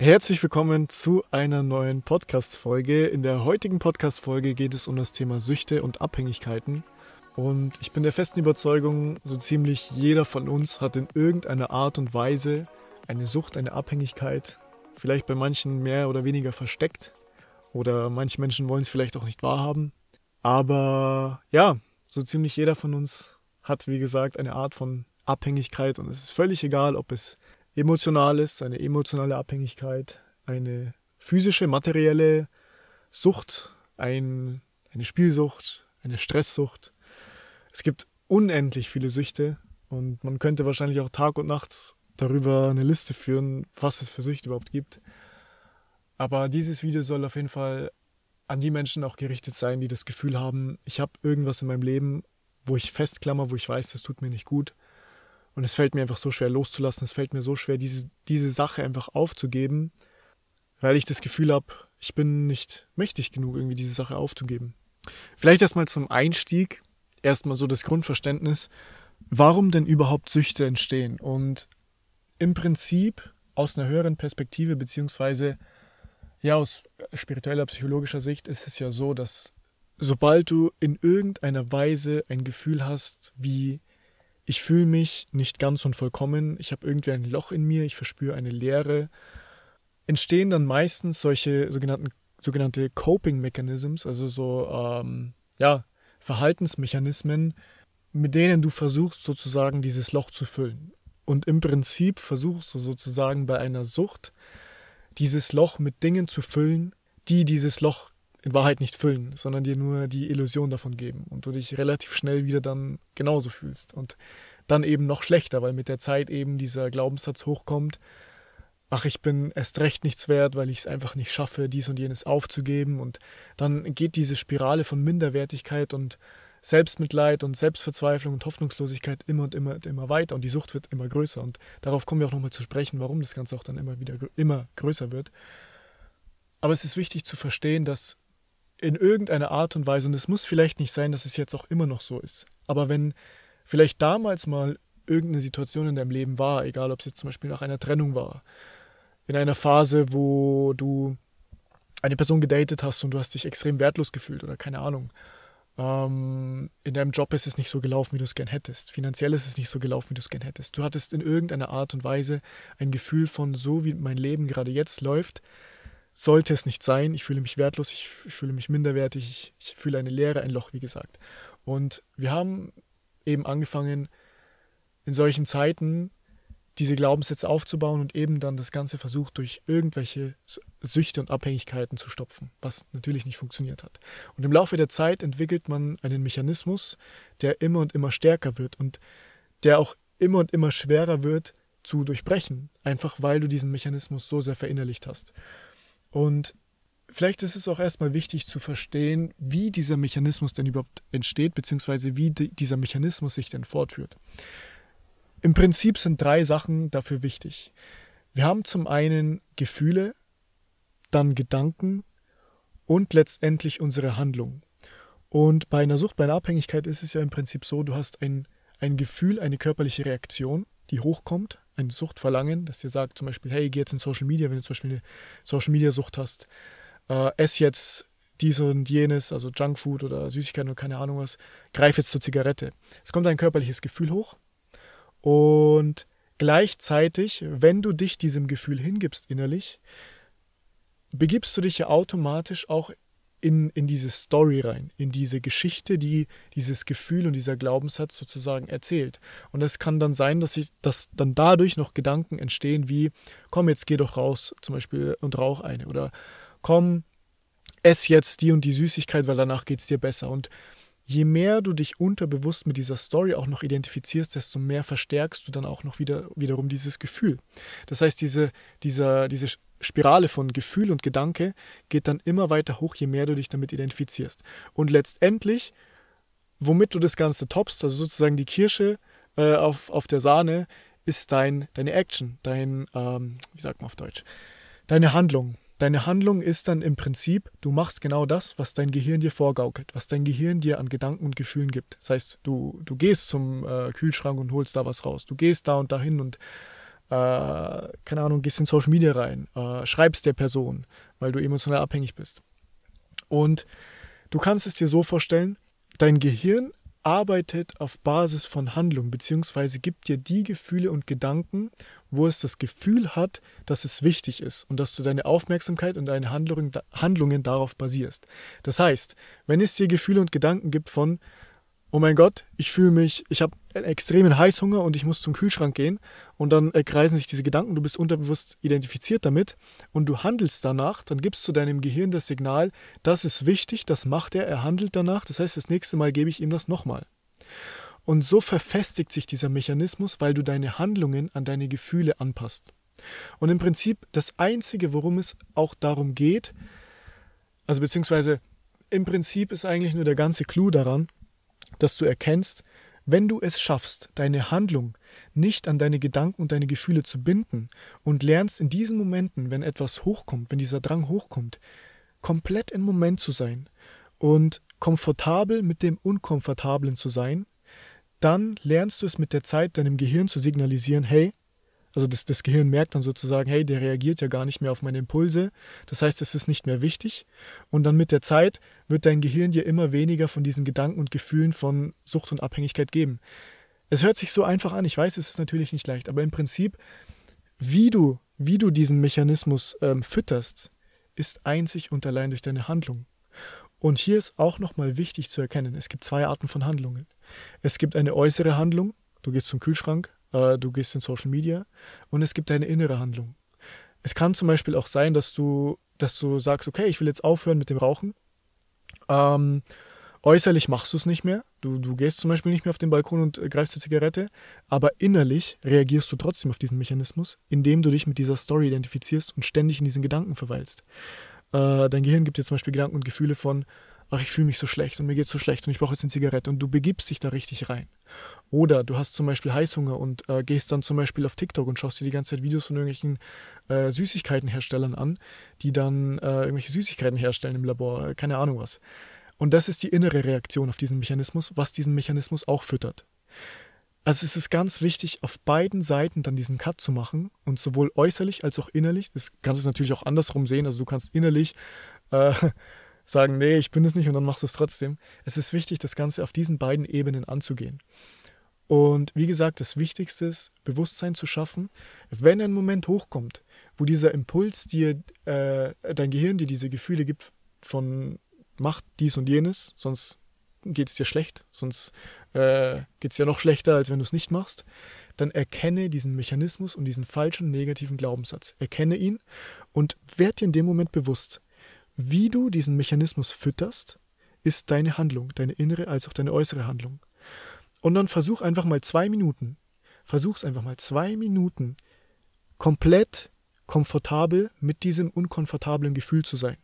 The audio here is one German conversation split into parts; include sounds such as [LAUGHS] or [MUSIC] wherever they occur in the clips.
Herzlich willkommen zu einer neuen Podcast-Folge. In der heutigen Podcast-Folge geht es um das Thema Süchte und Abhängigkeiten. Und ich bin der festen Überzeugung, so ziemlich jeder von uns hat in irgendeiner Art und Weise eine Sucht, eine Abhängigkeit. Vielleicht bei manchen mehr oder weniger versteckt. Oder manche Menschen wollen es vielleicht auch nicht wahrhaben. Aber ja, so ziemlich jeder von uns hat, wie gesagt, eine Art von Abhängigkeit. Und es ist völlig egal, ob es emotional ist, eine emotionale Abhängigkeit, eine physische, materielle Sucht, ein, eine Spielsucht, eine Stresssucht. Es gibt unendlich viele Süchte und man könnte wahrscheinlich auch Tag und Nacht darüber eine Liste führen, was es für Süchte überhaupt gibt. Aber dieses Video soll auf jeden Fall an die Menschen auch gerichtet sein, die das Gefühl haben, ich habe irgendwas in meinem Leben, wo ich festklammer, wo ich weiß, das tut mir nicht gut und es fällt mir einfach so schwer loszulassen, es fällt mir so schwer, diese, diese Sache einfach aufzugeben, weil ich das Gefühl habe, ich bin nicht mächtig genug, irgendwie diese Sache aufzugeben. Vielleicht erstmal zum Einstieg, erstmal so das Grundverständnis, warum denn überhaupt Süchte entstehen. Und im Prinzip aus einer höheren Perspektive, beziehungsweise ja, aus spiritueller, psychologischer Sicht ist es ja so, dass sobald du in irgendeiner Weise ein Gefühl hast, wie ich fühle mich nicht ganz und vollkommen, ich habe irgendwie ein Loch in mir, ich verspüre eine Leere, entstehen dann meistens solche sogenannten, sogenannte Coping Mechanisms, also so ähm, ja, Verhaltensmechanismen, mit denen du versuchst sozusagen dieses Loch zu füllen. Und im Prinzip versuchst du sozusagen bei einer Sucht dieses Loch mit Dingen zu füllen, die dieses Loch in Wahrheit nicht füllen, sondern dir nur die Illusion davon geben und du dich relativ schnell wieder dann genauso fühlst und dann eben noch schlechter, weil mit der Zeit eben dieser Glaubenssatz hochkommt, ach, ich bin erst recht nichts wert, weil ich es einfach nicht schaffe, dies und jenes aufzugeben und dann geht diese Spirale von Minderwertigkeit und Selbstmitleid und Selbstverzweiflung und Hoffnungslosigkeit immer und immer und immer weiter und die Sucht wird immer größer und darauf kommen wir auch nochmal zu sprechen, warum das Ganze auch dann immer wieder immer größer wird. Aber es ist wichtig zu verstehen, dass in irgendeiner Art und Weise, und es muss vielleicht nicht sein, dass es jetzt auch immer noch so ist, aber wenn vielleicht damals mal irgendeine Situation in deinem Leben war, egal ob es jetzt zum Beispiel nach einer Trennung war, in einer Phase, wo du eine Person gedatet hast und du hast dich extrem wertlos gefühlt oder keine Ahnung. Ähm, in deinem Job ist es nicht so gelaufen, wie du es gern hättest. Finanziell ist es nicht so gelaufen, wie du es gern hättest. Du hattest in irgendeiner Art und Weise ein Gefühl von, so wie mein Leben gerade jetzt läuft, sollte es nicht sein. Ich fühle mich wertlos, ich, ich fühle mich minderwertig, ich, ich, fühle eine Leere, ein Loch, wie gesagt. Und wir haben eben angefangen, in solchen Zeiten diese Glaubenssätze aufzubauen und eben dann das Ganze versucht, durch irgendwelche Süchte und Abhängigkeiten zu stopfen, was natürlich nicht funktioniert hat. Und im Laufe der Zeit entwickelt man einen Mechanismus, der immer und immer stärker wird und der auch immer und immer schwerer wird zu durchbrechen, einfach weil du diesen Mechanismus so sehr verinnerlicht hast. Und vielleicht ist es auch erstmal wichtig zu verstehen, wie dieser Mechanismus denn überhaupt entsteht, beziehungsweise wie dieser Mechanismus sich denn fortführt. Im Prinzip sind drei Sachen dafür wichtig. Wir haben zum einen Gefühle, dann Gedanken und letztendlich unsere Handlung. Und bei einer Sucht, bei einer Abhängigkeit ist es ja im Prinzip so, du hast ein, ein Gefühl, eine körperliche Reaktion, die hochkommt, ein Suchtverlangen, das dir sagt zum Beispiel, hey, geh jetzt in Social Media, wenn du zum Beispiel eine Social Media Sucht hast, äh, ess jetzt dies und jenes, also Junkfood oder Süßigkeiten oder keine Ahnung was, greif jetzt zur Zigarette. Es kommt ein körperliches Gefühl hoch und gleichzeitig, wenn du dich diesem Gefühl hingibst innerlich, begibst du dich ja automatisch auch in, in diese Story rein, in diese Geschichte, die dieses Gefühl und dieser Glaubenssatz sozusagen erzählt. Und es kann dann sein, dass, ich, dass dann dadurch noch Gedanken entstehen wie, komm, jetzt geh doch raus zum Beispiel und rauch eine oder komm, ess jetzt die und die Süßigkeit, weil danach geht es dir besser. Und je mehr du dich unterbewusst mit dieser Story auch noch identifizierst, desto mehr verstärkst du dann auch noch wieder, wiederum dieses Gefühl. Das heißt, diese, dieser, diese Spirale von Gefühl und Gedanke geht dann immer weiter hoch, je mehr du dich damit identifizierst. Und letztendlich, womit du das Ganze toppst, also sozusagen die Kirsche äh, auf, auf der Sahne, ist dein, deine Action, dein, ähm, wie sagt man auf Deutsch, deine Handlung. Deine Handlung ist dann im Prinzip, du machst genau das, was dein Gehirn dir vorgaukelt, was dein Gehirn dir an Gedanken und Gefühlen gibt. Das heißt, du, du gehst zum äh, Kühlschrank und holst da was raus. Du gehst da und dahin und keine Ahnung, gehst in Social Media rein, äh, schreibst der Person, weil du emotional abhängig bist. Und du kannst es dir so vorstellen, dein Gehirn arbeitet auf Basis von Handlung, beziehungsweise gibt dir die Gefühle und Gedanken, wo es das Gefühl hat, dass es wichtig ist und dass du deine Aufmerksamkeit und deine Handlungen darauf basierst. Das heißt, wenn es dir Gefühle und Gedanken gibt von, oh mein Gott, ich fühle mich, ich habe einen extremen Heißhunger und ich muss zum Kühlschrank gehen und dann äh, kreisen sich diese Gedanken, du bist unterbewusst identifiziert damit und du handelst danach, dann gibst du deinem Gehirn das Signal, das ist wichtig, das macht er, er handelt danach, das heißt, das nächste Mal gebe ich ihm das nochmal. Und so verfestigt sich dieser Mechanismus, weil du deine Handlungen an deine Gefühle anpasst. Und im Prinzip das Einzige, worum es auch darum geht, also beziehungsweise im Prinzip ist eigentlich nur der ganze Clou daran, dass du erkennst, wenn du es schaffst, deine Handlung nicht an deine Gedanken und deine Gefühle zu binden und lernst in diesen Momenten, wenn etwas hochkommt, wenn dieser Drang hochkommt, komplett im Moment zu sein und komfortabel mit dem Unkomfortablen zu sein, dann lernst du es mit der Zeit deinem Gehirn zu signalisieren, hey, also das, das Gehirn merkt dann sozusagen, hey, der reagiert ja gar nicht mehr auf meine Impulse. Das heißt, es ist nicht mehr wichtig. Und dann mit der Zeit wird dein Gehirn dir immer weniger von diesen Gedanken und Gefühlen von Sucht und Abhängigkeit geben. Es hört sich so einfach an. Ich weiß, es ist natürlich nicht leicht, aber im Prinzip, wie du, wie du diesen Mechanismus ähm, fütterst, ist einzig und allein durch deine Handlung. Und hier ist auch nochmal wichtig zu erkennen, es gibt zwei Arten von Handlungen. Es gibt eine äußere Handlung, du gehst zum Kühlschrank, äh, du gehst in Social Media und es gibt eine innere Handlung. Es kann zum Beispiel auch sein, dass du, dass du sagst, okay, ich will jetzt aufhören mit dem Rauchen. Ähm, äußerlich machst du es nicht mehr. Du, du gehst zum Beispiel nicht mehr auf den Balkon und äh, greifst zur Zigarette, aber innerlich reagierst du trotzdem auf diesen Mechanismus, indem du dich mit dieser Story identifizierst und ständig in diesen Gedanken verweilst. Äh, dein Gehirn gibt dir zum Beispiel Gedanken und Gefühle von, ach, ich fühle mich so schlecht und mir geht es so schlecht und ich brauche jetzt eine Zigarette und du begibst dich da richtig rein. Oder du hast zum Beispiel Heißhunger und äh, gehst dann zum Beispiel auf TikTok und schaust dir die ganze Zeit Videos von irgendwelchen äh, Süßigkeitenherstellern an, die dann äh, irgendwelche Süßigkeiten herstellen im Labor, keine Ahnung was. Und das ist die innere Reaktion auf diesen Mechanismus, was diesen Mechanismus auch füttert. Also es ist ganz wichtig, auf beiden Seiten dann diesen Cut zu machen und sowohl äußerlich als auch innerlich. Das kannst du natürlich auch andersrum sehen. Also du kannst innerlich äh, sagen, nee, ich bin es nicht und dann machst du es trotzdem. Es ist wichtig, das Ganze auf diesen beiden Ebenen anzugehen. Und wie gesagt, das Wichtigste ist, Bewusstsein zu schaffen, wenn ein Moment hochkommt, wo dieser Impuls dir, äh, dein Gehirn dir diese Gefühle gibt von mach dies und jenes, sonst geht es dir schlecht, sonst äh, geht es dir noch schlechter, als wenn du es nicht machst, dann erkenne diesen Mechanismus und diesen falschen negativen Glaubenssatz. Erkenne ihn und werd dir in dem Moment bewusst, wie du diesen Mechanismus fütterst, ist deine Handlung, deine innere als auch deine äußere Handlung. Und dann versuch einfach mal zwei Minuten, versuch's einfach mal zwei Minuten komplett komfortabel mit diesem unkomfortablen Gefühl zu sein.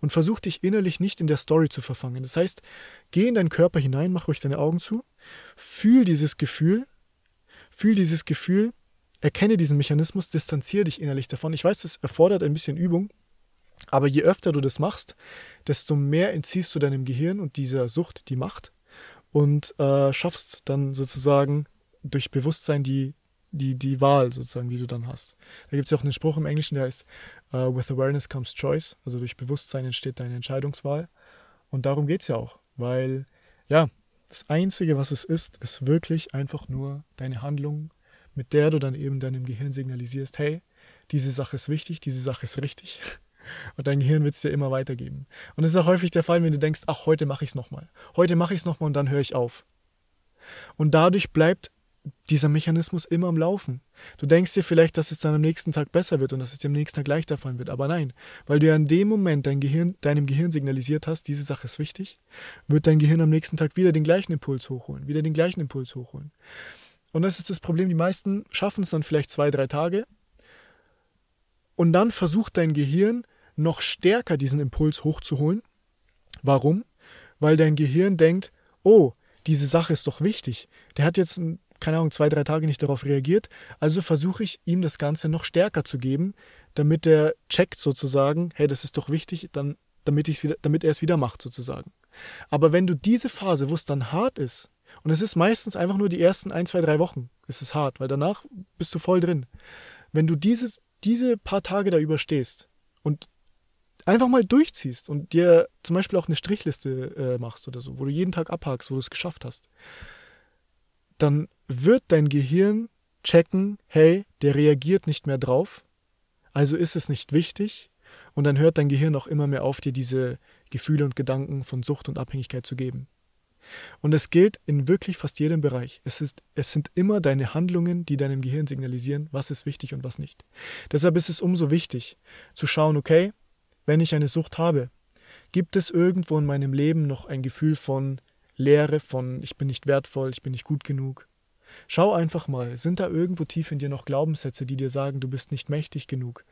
Und versuch dich innerlich nicht in der Story zu verfangen. Das heißt, geh in deinen Körper hinein, mach ruhig deine Augen zu, fühl dieses Gefühl, fühl dieses Gefühl, erkenne diesen Mechanismus, distanziere dich innerlich davon. Ich weiß, das erfordert ein bisschen Übung, aber je öfter du das machst, desto mehr entziehst du deinem Gehirn und dieser Sucht die Macht und äh, schaffst dann sozusagen durch Bewusstsein die, die, die Wahl sozusagen, die du dann hast. Da gibt es ja auch einen Spruch im Englischen, der heißt, uh, with awareness comes choice, also durch Bewusstsein entsteht deine Entscheidungswahl. Und darum geht es ja auch, weil ja, das Einzige, was es ist, ist wirklich einfach nur deine Handlung, mit der du dann eben deinem Gehirn signalisierst, hey, diese Sache ist wichtig, diese Sache ist richtig. Und dein Gehirn wird es dir immer weitergeben. Und das ist auch häufig der Fall, wenn du denkst, ach, heute mache ich es nochmal. Heute mache ich es nochmal und dann höre ich auf. Und dadurch bleibt dieser Mechanismus immer am Laufen. Du denkst dir vielleicht, dass es dann am nächsten Tag besser wird und dass es dir am nächsten Tag leichter fallen wird. Aber nein, weil du ja in dem Moment dein Gehirn, deinem Gehirn signalisiert hast, diese Sache ist wichtig, wird dein Gehirn am nächsten Tag wieder den gleichen Impuls hochholen, wieder den gleichen Impuls hochholen. Und das ist das Problem. Die meisten schaffen es dann vielleicht zwei, drei Tage. Und dann versucht dein Gehirn noch stärker diesen Impuls hochzuholen. Warum? Weil dein Gehirn denkt, oh, diese Sache ist doch wichtig. Der hat jetzt, keine Ahnung, zwei, drei Tage nicht darauf reagiert. Also versuche ich ihm das Ganze noch stärker zu geben, damit er checkt sozusagen, hey, das ist doch wichtig, dann, damit, wieder, damit er es wieder macht sozusagen. Aber wenn du diese Phase, wo es dann hart ist, Und es ist meistens einfach nur die ersten ein, zwei, drei Wochen. Es ist hart, weil danach bist du voll drin. Wenn du dieses, diese paar Tage da überstehst und einfach mal durchziehst und dir zum Beispiel auch eine Strichliste äh, machst oder so, wo du jeden Tag abhakst, wo du es geschafft hast, dann wird dein Gehirn checken, hey, der reagiert nicht mehr drauf, also ist es nicht wichtig und dann hört dein Gehirn auch immer mehr auf, dir diese Gefühle und Gedanken von Sucht und Abhängigkeit zu geben. Und es gilt in wirklich fast jedem Bereich. Es, ist, es sind immer deine Handlungen, die deinem Gehirn signalisieren, was ist wichtig und was nicht. Deshalb ist es umso wichtig zu schauen, okay, wenn ich eine Sucht habe, gibt es irgendwo in meinem Leben noch ein Gefühl von Leere, von ich bin nicht wertvoll, ich bin nicht gut genug. Schau einfach mal, sind da irgendwo tief in dir noch Glaubenssätze, die dir sagen, du bist nicht mächtig genug,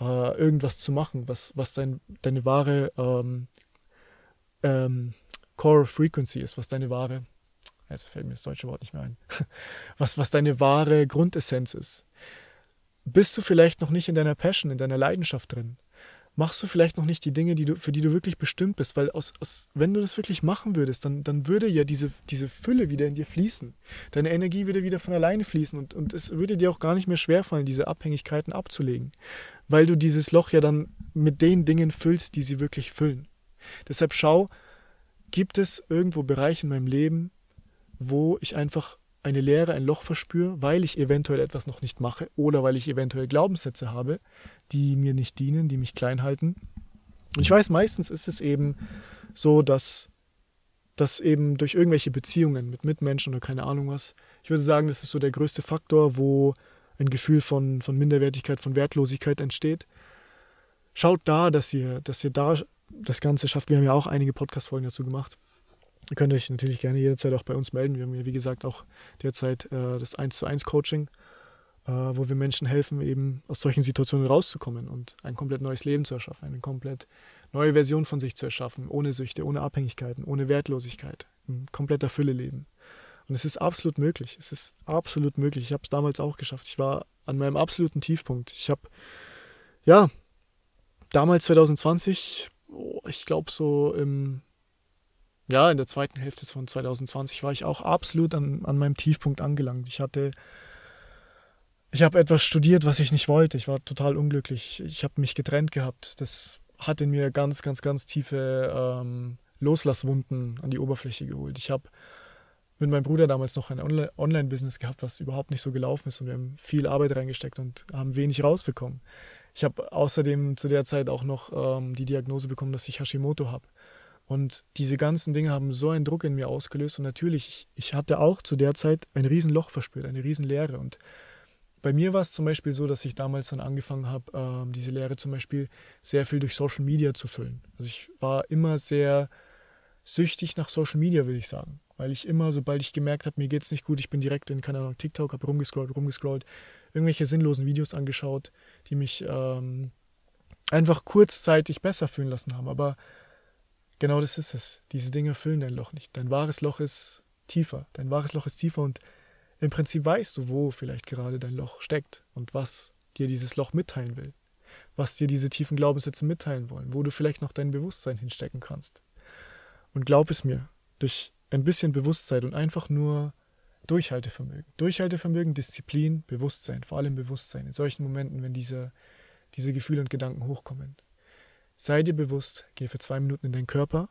äh, irgendwas zu machen, was, was dein, deine wahre ähm, ähm, Core Frequency ist, was deine wahre, jetzt fällt mir das deutsche Wort nicht mehr ein, [LAUGHS] was, was deine wahre Grundessenz ist. Bist du vielleicht noch nicht in deiner Passion, in deiner Leidenschaft drin? Machst du vielleicht noch nicht die Dinge, die du, für die du wirklich bestimmt bist? Weil aus, aus, wenn du das wirklich machen würdest, dann, dann würde ja diese, diese Fülle wieder in dir fließen. Deine Energie würde wieder von alleine fließen und, und es würde dir auch gar nicht mehr schwerfallen, diese Abhängigkeiten abzulegen. Weil du dieses Loch ja dann mit den Dingen füllst, die sie wirklich füllen. Deshalb schau, Gibt es irgendwo Bereiche in meinem Leben, wo ich einfach eine Leere, ein Loch verspüre, weil ich eventuell etwas noch nicht mache oder weil ich eventuell Glaubenssätze habe, die mir nicht dienen, die mich klein halten? Und ich weiß, meistens ist es eben so, dass das eben durch irgendwelche Beziehungen mit Mitmenschen oder keine Ahnung was, ich würde sagen, das ist so der größte Faktor, wo ein Gefühl von, von Minderwertigkeit, von Wertlosigkeit entsteht. Schaut da, dass ihr, dass ihr da das Ganze schafft. Wir haben ja auch einige Podcast-Folgen dazu gemacht. Ihr könnt euch natürlich gerne jederzeit auch bei uns melden. Wir haben ja, wie gesagt, auch derzeit äh, das 1 zu 1 Coaching, äh, wo wir Menschen helfen, eben aus solchen Situationen rauszukommen und ein komplett neues Leben zu erschaffen, eine komplett neue Version von sich zu erschaffen, ohne Süchte, ohne Abhängigkeiten, ohne Wertlosigkeit, ein kompletter Fülle-Leben. Und es ist absolut möglich. Es ist absolut möglich. Ich habe es damals auch geschafft. Ich war an meinem absoluten Tiefpunkt. Ich habe, ja, damals 2020 oh, ich glaube so im, ja, in der zweiten Hälfte von 2020 war ich auch absolut an, an meinem Tiefpunkt angelangt. Ich hatte, ich habe etwas studiert, was ich nicht wollte. Ich war total unglücklich. Ich habe mich getrennt gehabt. Das hat in mir ganz, ganz, ganz tiefe ähm, Loslasswunden an die Oberfläche geholt. Ich habe mit meinem Bruder damals noch ein Online-Business gehabt, was überhaupt nicht so gelaufen ist und wir haben viel Arbeit reingesteckt und haben wenig rausbekommen. Ich habe außerdem zu der Zeit auch noch ähm, die Diagnose bekommen, dass ich Hashimoto habe. Und diese ganzen Dinge haben so einen Druck in mir ausgelöst. Und natürlich, ich, hatte auch zu der Zeit ein Riesenloch verspürt, eine Riesenleere. Und bei mir war es zum Beispiel so, dass ich damals dann angefangen habe, ähm, diese Leere zum Beispiel sehr viel durch Social Media zu füllen. Also ich war immer sehr süchtig nach Social Media, würde ich sagen. Weil ich immer, sobald ich gemerkt habe, mir geht es nicht gut, ich bin direkt in, keine Ahnung, TikTok, habe rumgescrollt, rumgescrollt, irgendwelche sinnlosen Videos angeschaut, die mich ähm, einfach kurzzeitig besser fühlen lassen haben. Aber genau das ist es. Diese Dinge füllen dein Loch nicht. Dein wahres Loch ist tiefer. Dein wahres Loch ist tiefer und im Prinzip weißt du, wo vielleicht gerade dein Loch steckt und was dir dieses Loch mitteilen will. Was dir diese tiefen Glaubenssätze mitteilen wollen, wo du vielleicht noch dein Bewusstsein hinstecken kannst. Und glaub es mir, durch ein bisschen Bewusstsein und einfach nur Durchhaltevermögen. Durchhaltevermögen, Disziplin, Bewusstsein, vor allem Bewusstsein. In solchen Momenten, wenn diese, diese Gefühle und Gedanken hochkommen. Sei dir bewusst, geh für zwei Minuten in deinen Körper.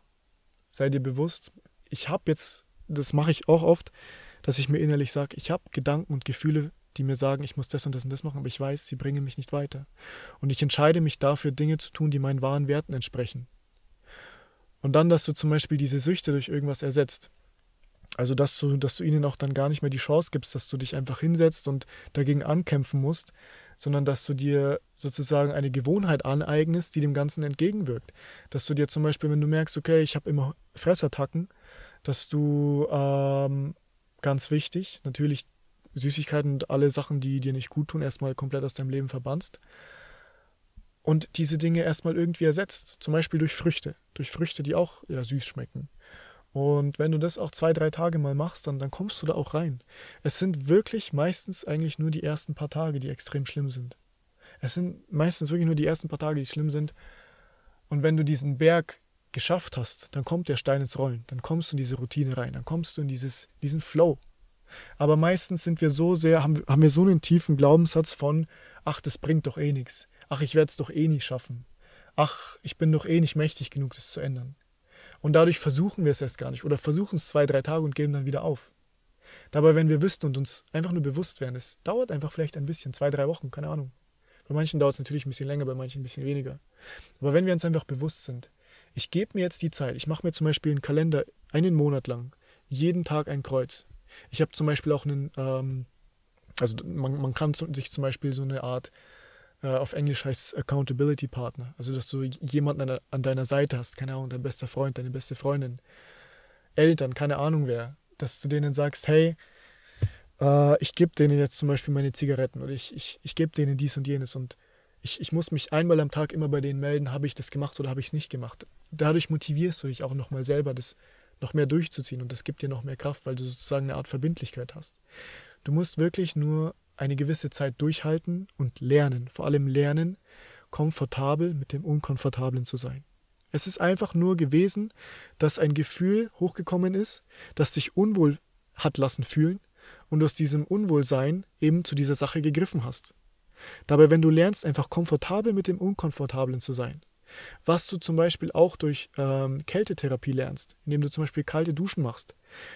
Sei dir bewusst, ich habe jetzt, das mache ich auch oft, dass ich mir innerlich sage, ich habe Gedanken und Gefühle, die mir sagen, ich muss das und das und das machen, aber ich weiß, sie bringen mich nicht weiter. Und ich entscheide mich dafür, Dinge zu tun, die meinen wahren Werten entsprechen. Und dann, dass du zum Beispiel diese Süchte durch irgendwas ersetzt. Also, dass du, dass du ihnen auch dann gar nicht mehr die Chance gibst, dass du dich einfach hinsetzt und dagegen ankämpfen musst, sondern dass du dir sozusagen eine Gewohnheit aneignest, die dem Ganzen entgegenwirkt. Dass du dir zum Beispiel, wenn du merkst, okay, ich habe immer Fressattacken, dass du ähm, ganz wichtig, natürlich Süßigkeiten und alle Sachen, die dir nicht gut tun, erstmal komplett aus deinem Leben verbannst. Und diese Dinge erstmal irgendwie ersetzt. Zum Beispiel durch Früchte. Durch Früchte, die auch ja, süß schmecken. Und wenn du das auch zwei, drei Tage mal machst, dann, dann kommst du da auch rein. Es sind wirklich meistens eigentlich nur die ersten paar Tage, die extrem schlimm sind. Es sind meistens wirklich nur die ersten paar Tage, die schlimm sind. Und wenn du diesen Berg geschafft hast, dann kommt der Stein ins Rollen, dann kommst du in diese Routine rein, dann kommst du in dieses, diesen Flow. Aber meistens sind wir so sehr, haben, haben wir so einen tiefen Glaubenssatz von, ach, das bringt doch eh nichts. Ach, ich werde es doch eh nie schaffen. Ach, ich bin doch eh nicht mächtig genug, das zu ändern. Und dadurch versuchen wir es erst gar nicht oder versuchen es zwei, drei Tage und geben dann wieder auf. Dabei, wenn wir wüssten und uns einfach nur bewusst wären, es dauert einfach vielleicht ein bisschen, zwei, drei Wochen, keine Ahnung. Bei manchen dauert es natürlich ein bisschen länger, bei manchen ein bisschen weniger. Aber wenn wir uns einfach bewusst sind, ich gebe mir jetzt die Zeit, ich mache mir zum Beispiel einen Kalender einen Monat lang, jeden Tag ein Kreuz. Ich habe zum Beispiel auch einen, ähm, also man, man kann sich zum Beispiel so eine Art, auf Englisch heißt es Accountability Partner, also dass du jemanden an, an deiner Seite hast, keine Ahnung, dein bester Freund, deine beste Freundin, Eltern, keine Ahnung wer, dass du denen sagst, hey, äh, ich gebe denen jetzt zum Beispiel meine Zigaretten oder ich, ich, ich gebe denen dies und jenes und ich, ich muss mich einmal am Tag immer bei denen melden, habe ich das gemacht oder habe ich es nicht gemacht. Dadurch motivierst du dich auch nochmal selber, das noch mehr durchzuziehen und das gibt dir noch mehr Kraft, weil du sozusagen eine Art Verbindlichkeit hast. Du musst wirklich nur eine gewisse Zeit durchhalten und lernen, vor allem lernen, komfortabel mit dem Unkomfortablen zu sein. Es ist einfach nur gewesen, dass ein Gefühl hochgekommen ist, das dich unwohl hat lassen fühlen und aus diesem Unwohlsein eben zu dieser Sache gegriffen hast. Dabei, wenn du lernst, einfach komfortabel mit dem Unkomfortablen zu sein, was du zum Beispiel auch durch ähm, Kältetherapie lernst, indem du zum Beispiel kalte Duschen machst,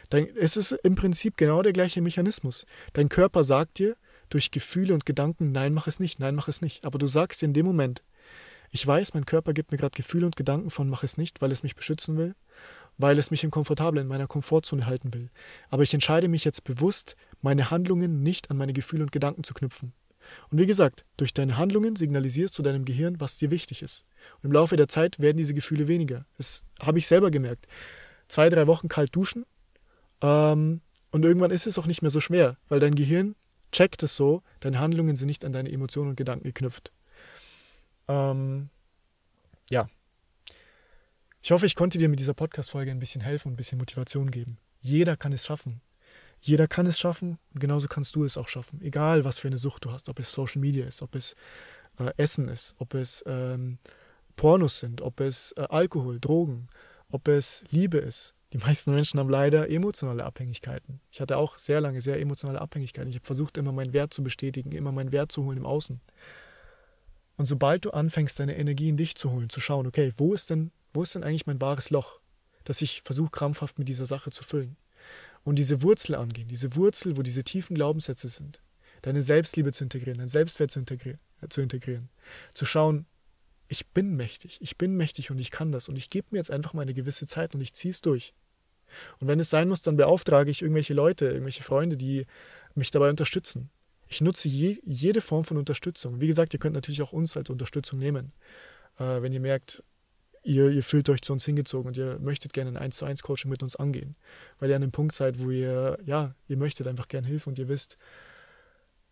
dann ist es im Prinzip genau der gleiche Mechanismus. Dein Körper sagt dir durch Gefühle und Gedanken, nein, mach es nicht, nein, mach es nicht. Aber du sagst in dem Moment, ich weiß, mein Körper gibt mir gerade Gefühle und Gedanken von, mach es nicht, weil es mich beschützen will, weil es mich im Komfortablen, in meiner Komfortzone halten will. Aber ich entscheide mich jetzt bewusst, meine Handlungen nicht an meine Gefühle und Gedanken zu knüpfen. Und wie gesagt, durch deine Handlungen signalisierst du deinem Gehirn, was dir wichtig ist. Und im Laufe der Zeit werden diese Gefühle weniger. Das habe ich selber gemerkt. Zwei, drei Wochen kalt duschen ähm, und irgendwann ist es auch nicht mehr so schwer, weil dein Gehirn checkt es so, deine Handlungen sind nicht an deine Emotionen und Gedanken geknüpft. Ähm, ja. Ich hoffe, ich konnte dir mit dieser Podcast-Folge ein bisschen helfen und ein bisschen Motivation geben. Jeder kann es schaffen. Jeder kann es schaffen und genauso kannst du es auch schaffen. Egal, was für eine Sucht du hast, ob es Social Media ist, ob es äh, Essen ist, ob es ähm, Pornos sind, ob es äh, Alkohol, Drogen, ob es Liebe ist. Die meisten Menschen haben leider emotionale Abhängigkeiten. Ich hatte auch sehr lange sehr emotionale Abhängigkeiten. Ich habe versucht, immer meinen Wert zu bestätigen, immer meinen Wert zu holen im Außen. Und sobald du anfängst, deine Energie in dich zu holen, zu schauen, okay, wo ist denn, wo ist denn eigentlich mein wahres Loch, das ich versuche krampfhaft mit dieser Sache zu füllen? Und diese Wurzel angehen, diese Wurzel, wo diese tiefen Glaubenssätze sind, deine Selbstliebe zu integrieren, dein Selbstwert zu integrieren, äh, zu, integrieren, zu schauen, ich bin mächtig, ich bin mächtig und ich kann das und ich gebe mir jetzt einfach mal eine gewisse Zeit und ich ziehe es durch. Und wenn es sein muss, dann beauftrage ich irgendwelche Leute, irgendwelche Freunde, die mich dabei unterstützen. Ich nutze je, jede Form von Unterstützung. Wie gesagt, ihr könnt natürlich auch uns als Unterstützung nehmen. Äh, wenn ihr merkt, ihr, ihr fühlt euch zu uns hingezogen und ihr möchtet gerne ein 1 zu 1 Coaching mit uns angehen. Weil ihr an dem Punkt seid, wo ihr, ja, ihr möchtet einfach gerne Hilfe und ihr wisst,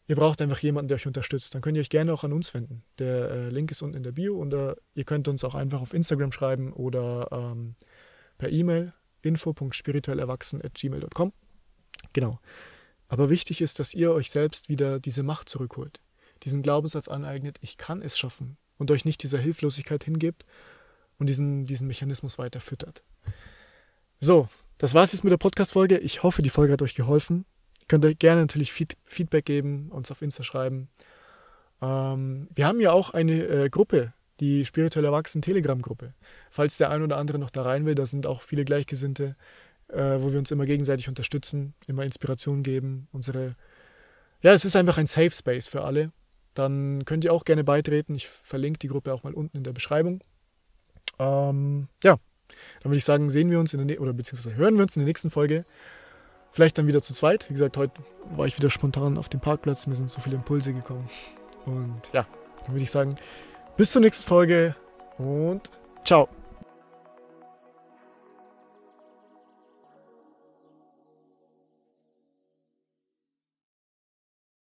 ihr braucht einfach jemanden, der euch unterstützt. Dann könnt ihr euch gerne auch an uns wenden. Der äh, Link ist unten in der Bio und äh, ihr könnt uns auch einfach auf Instagram schreiben oder ähm, per E-Mail info.spirituellerwachsen.gmail.com. Genau. Aber wichtig ist, dass ihr euch selbst wieder diese Macht zurückholt, diesen Glaubenssatz aneignet, ich kann es schaffen und euch nicht dieser Hilflosigkeit hingebt und diesen, diesen Mechanismus weiter füttert. So, das war es jetzt mit der Podcast-Folge. Ich hoffe, die Folge hat euch geholfen. Ihr könnt euch gerne natürlich Feedback geben, uns auf Insta schreiben. Ähm, wir haben ja auch eine äh, Gruppe, die spirituell erwachsene Telegram-Gruppe. Falls der ein oder andere noch da rein will, da sind auch viele Gleichgesinnte äh, wo wir uns immer gegenseitig unterstützen, immer Inspiration geben, unsere. Ja, es ist einfach ein Safe Space für alle. Dann könnt ihr auch gerne beitreten. Ich verlinke die Gruppe auch mal unten in der Beschreibung. Ähm, ja, dann würde ich sagen, sehen wir uns in der oder beziehungsweise hören wir uns in der nächsten Folge. Vielleicht dann wieder zu zweit. Wie gesagt, heute war ich wieder spontan auf dem Parkplatz. Mir sind so viele Impulse gekommen. Und ja, dann würde ich sagen, bis zur nächsten Folge und ciao.